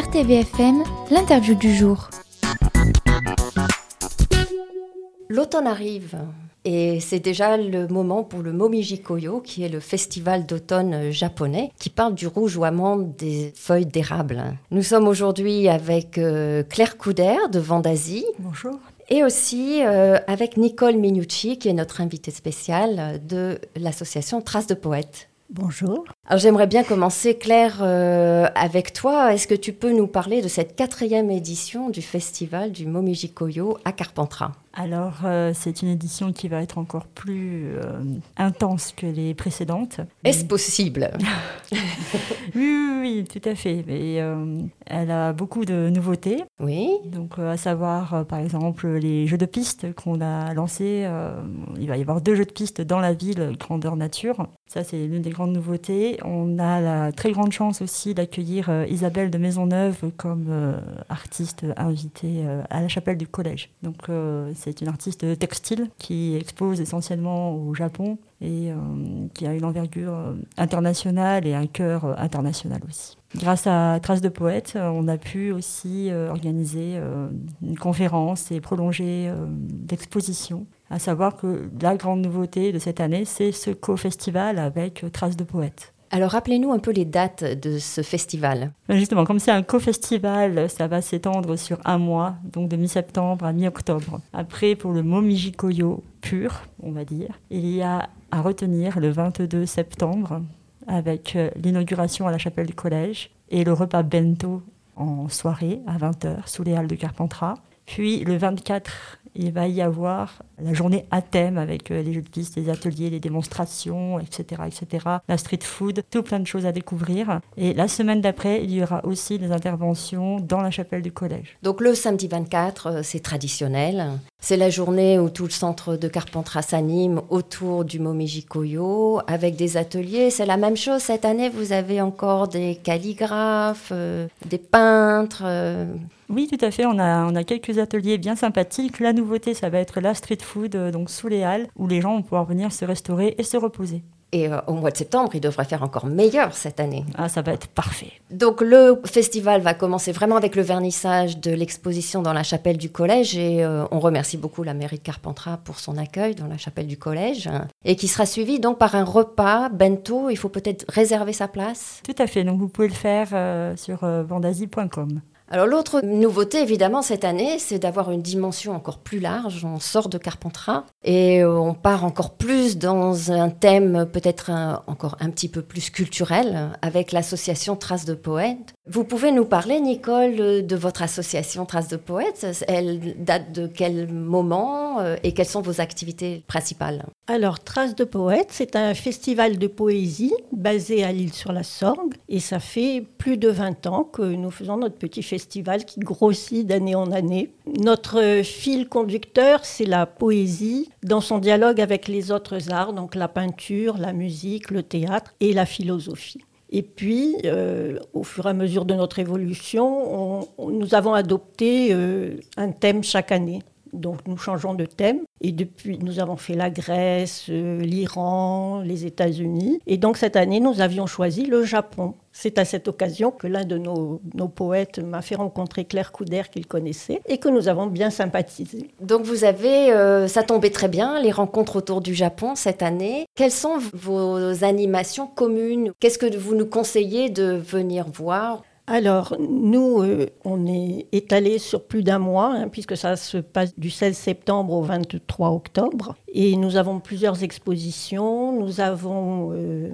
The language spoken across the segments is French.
RTVFM, l'interview du jour. L'automne arrive et c'est déjà le moment pour le Momiji Koyo, qui est le festival d'automne japonais, qui parle du rougeoiement des feuilles d'érable. Nous sommes aujourd'hui avec euh, Claire Couder de Vendasie. Bonjour. Et aussi euh, avec Nicole Minucci, qui est notre invitée spéciale de l'association Traces de Poètes. Bonjour. Alors j'aimerais bien commencer, Claire, euh, avec toi. Est-ce que tu peux nous parler de cette quatrième édition du festival du Momiji Koyo à Carpentras? Alors, euh, c'est une édition qui va être encore plus euh, intense que les précédentes. Est-ce possible? Oui, oui, tout à fait. Mais, euh, elle a beaucoup de nouveautés. Oui. Donc, à savoir, par exemple, les jeux de piste qu'on a lancés. il va y avoir deux jeux de piste dans la ville, grandeur nature. Ça, c'est l'une des grandes nouveautés. On a la très grande chance aussi d'accueillir Isabelle de Maisonneuve comme artiste invitée à la chapelle du collège. Donc, c'est une artiste textile qui expose essentiellement au Japon et euh, qui a une envergure euh, internationale et un cœur euh, international aussi. Grâce à Traces de Poètes, on a pu aussi organiser une conférence et prolonger l'exposition. À savoir que la grande nouveauté de cette année, c'est ce co-festival avec Traces de Poètes. Alors rappelez-nous un peu les dates de ce festival. Ben, justement, comme c'est un co-festival, ça va s'étendre sur un mois, donc de mi-septembre à mi-octobre. Après, pour le Momiji Koyo pur, on va dire, il y a à retenir le 22 septembre avec euh, l'inauguration à la chapelle du collège et le repas bento en soirée à 20h sous les halles de Carpentras. Puis le 24 il va y avoir la journée à thème avec euh, les jeux de piste, les ateliers, les démonstrations, etc., etc. La street food, tout plein de choses à découvrir. Et la semaine d'après, il y aura aussi des interventions dans la chapelle du collège. Donc le samedi 24, euh, c'est traditionnel. C'est la journée où tout le centre de Carpentras s'anime autour du Momiji Koyo avec des ateliers. C'est la même chose cette année. Vous avez encore des calligraphes, euh, des peintres. Oui, tout à fait. On a, on a quelques ateliers bien sympathiques. La nouveauté, ça va être la street food, euh, donc sous les halles, où les gens vont pouvoir venir se restaurer et se reposer. Et euh, au mois de septembre, il devrait faire encore meilleur cette année. Ah, ça va être parfait. Donc le festival va commencer vraiment avec le vernissage de l'exposition dans la chapelle du collège et euh, on remercie beaucoup la mairie de Carpentras pour son accueil dans la chapelle du collège et qui sera suivi donc par un repas bento. Il faut peut-être réserver sa place. Tout à fait. Donc vous pouvez le faire sur vendasi.com. Alors l'autre nouveauté évidemment cette année, c'est d'avoir une dimension encore plus large. On sort de Carpentras et euh, on part encore plus dans un thème peut-être encore un petit peu plus culturel avec l'association Traces de Poètes. Vous pouvez nous parler, Nicole, de votre association Traces de Poètes Elle date de quel moment euh, et quelles sont vos activités principales? Alors Traces de Poètes, c'est un festival de poésie basé à l'île sur la Sorgue et ça fait plus de 20 ans que nous faisons notre petit festival qui grossit d'année en année. Notre fil conducteur, c'est la poésie dans son dialogue avec les autres arts, donc la peinture, la musique, le théâtre et la philosophie. Et puis, euh, au fur et à mesure de notre évolution, nous avons adopté euh, un thème chaque année. Donc nous changeons de thème. Et depuis, nous avons fait la Grèce, euh, l'Iran, les États-Unis. Et donc cette année, nous avions choisi le Japon. C'est à cette occasion que l'un de nos, poètes m'a fait rencontrer Claire Couder qu'il connaissait et que nous avons bien sympathisé. Donc vous avez, euh, ça tombait très bien, les rencontres autour du Japon cette année. Quelles sont vos animations communes? Qu'est-ce que vous nous conseillez de venir voir? Alors, nous, euh, on est étalé sur plus d'un mois, hein, puisque ça se passe du 16 septembre au 23 octobre. Et nous avons plusieurs expositions, nous avons euh,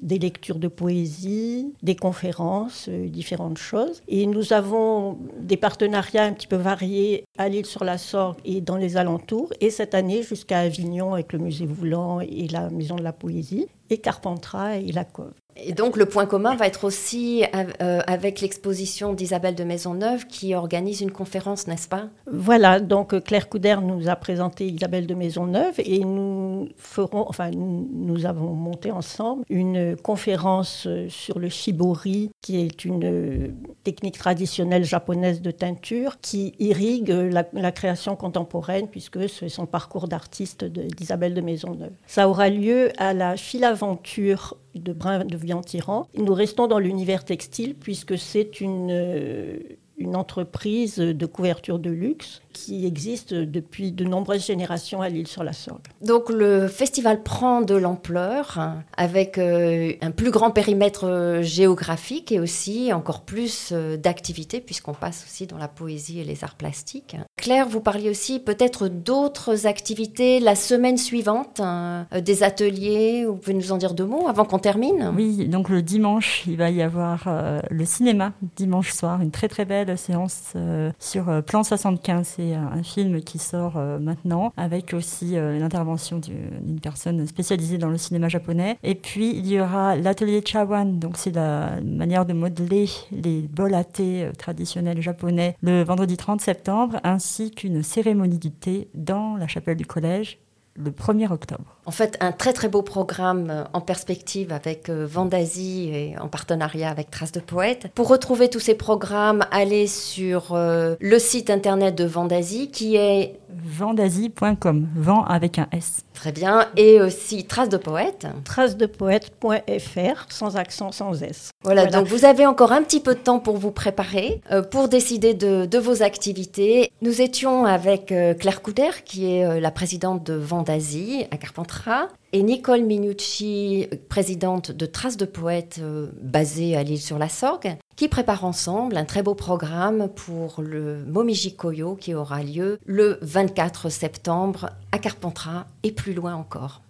des lectures de poésie, des conférences, euh, différentes choses. Et nous avons des partenariats un petit peu variés à l'île sur la Sorgue et dans les alentours. Et cette année, jusqu'à Avignon avec le musée Voulant et la Maison de la Poésie, et Carpentras et la Cove. Et donc le point commun va être aussi euh, avec l'exposition d'Isabelle de Maisonneuve qui organise une conférence, n'est-ce pas? Voilà, donc Claire Couder nous a présenté Isabelle de Maisonneuve et nous ferons, enfin, nous avons monté ensemble une conférence sur le shibori, qui est une technique traditionnelle japonaise de teinture qui irrigue la, création contemporaine, puisque c'est son parcours d'artiste d'Isabelle de Maisonneuve. Ça aura lieu à la Philaventure de Brin de Vian-Tyran. Nous restons dans l'univers textile puisque c'est une, une entreprise de couverture de luxe qui existe depuis de nombreuses générations à l'île sur la Sorgue. Donc le festival prend de l'ampleur hein, avec euh, un plus grand périmètre euh, géographique et aussi encore plus euh, d'activités puisqu'on passe aussi dans la poésie et les arts plastiques. Claire, vous parliez aussi peut-être d'autres activités la semaine suivante, hein, des ateliers, vous pouvez nous en dire deux mots avant qu'on termine? Oui, donc le dimanche, il va y avoir le cinéma dimanche soir, une très très belle séance sur Plan 75. C'est un film qui sort euh, maintenant avec aussi euh, l'intervention d'une personne spécialisée dans le cinéma japonais. Et puis il y aura l'atelier Chawan, donc c'est la manière de modeler les bols à thé euh, traditionnels japonais le vendredi 30 septembre, ainsi qu'une cérémonie du thé dans la chapelle du collège le 1er octobre. En fait, un très très beau programme euh, en perspective avec euh, Vendasie et en partenariat avec Traces de Poète. Pour retrouver tous ces programmes, allez sur euh, le site internet de Vendasie qui est vendasie.com, vent avec un S. Très bien. Et aussi Traces de Poète. Tracesdepoète.fr, sans accent, sans S. Voilà, donc vous avez encore un petit peu de temps pour vous préparer, pour décider de, vos activités. Nous étions avec Claire Couder, qui est la présidente de Vendasie à Carpentras et Nicole Minucci, présidente de Traces de Poètes euh, basée à l'île sur la Sorgue, qui prépare ensemble un très beau programme pour le Momiji Koyo qui aura lieu le 24 septembre à Carpentras et plus loin encore.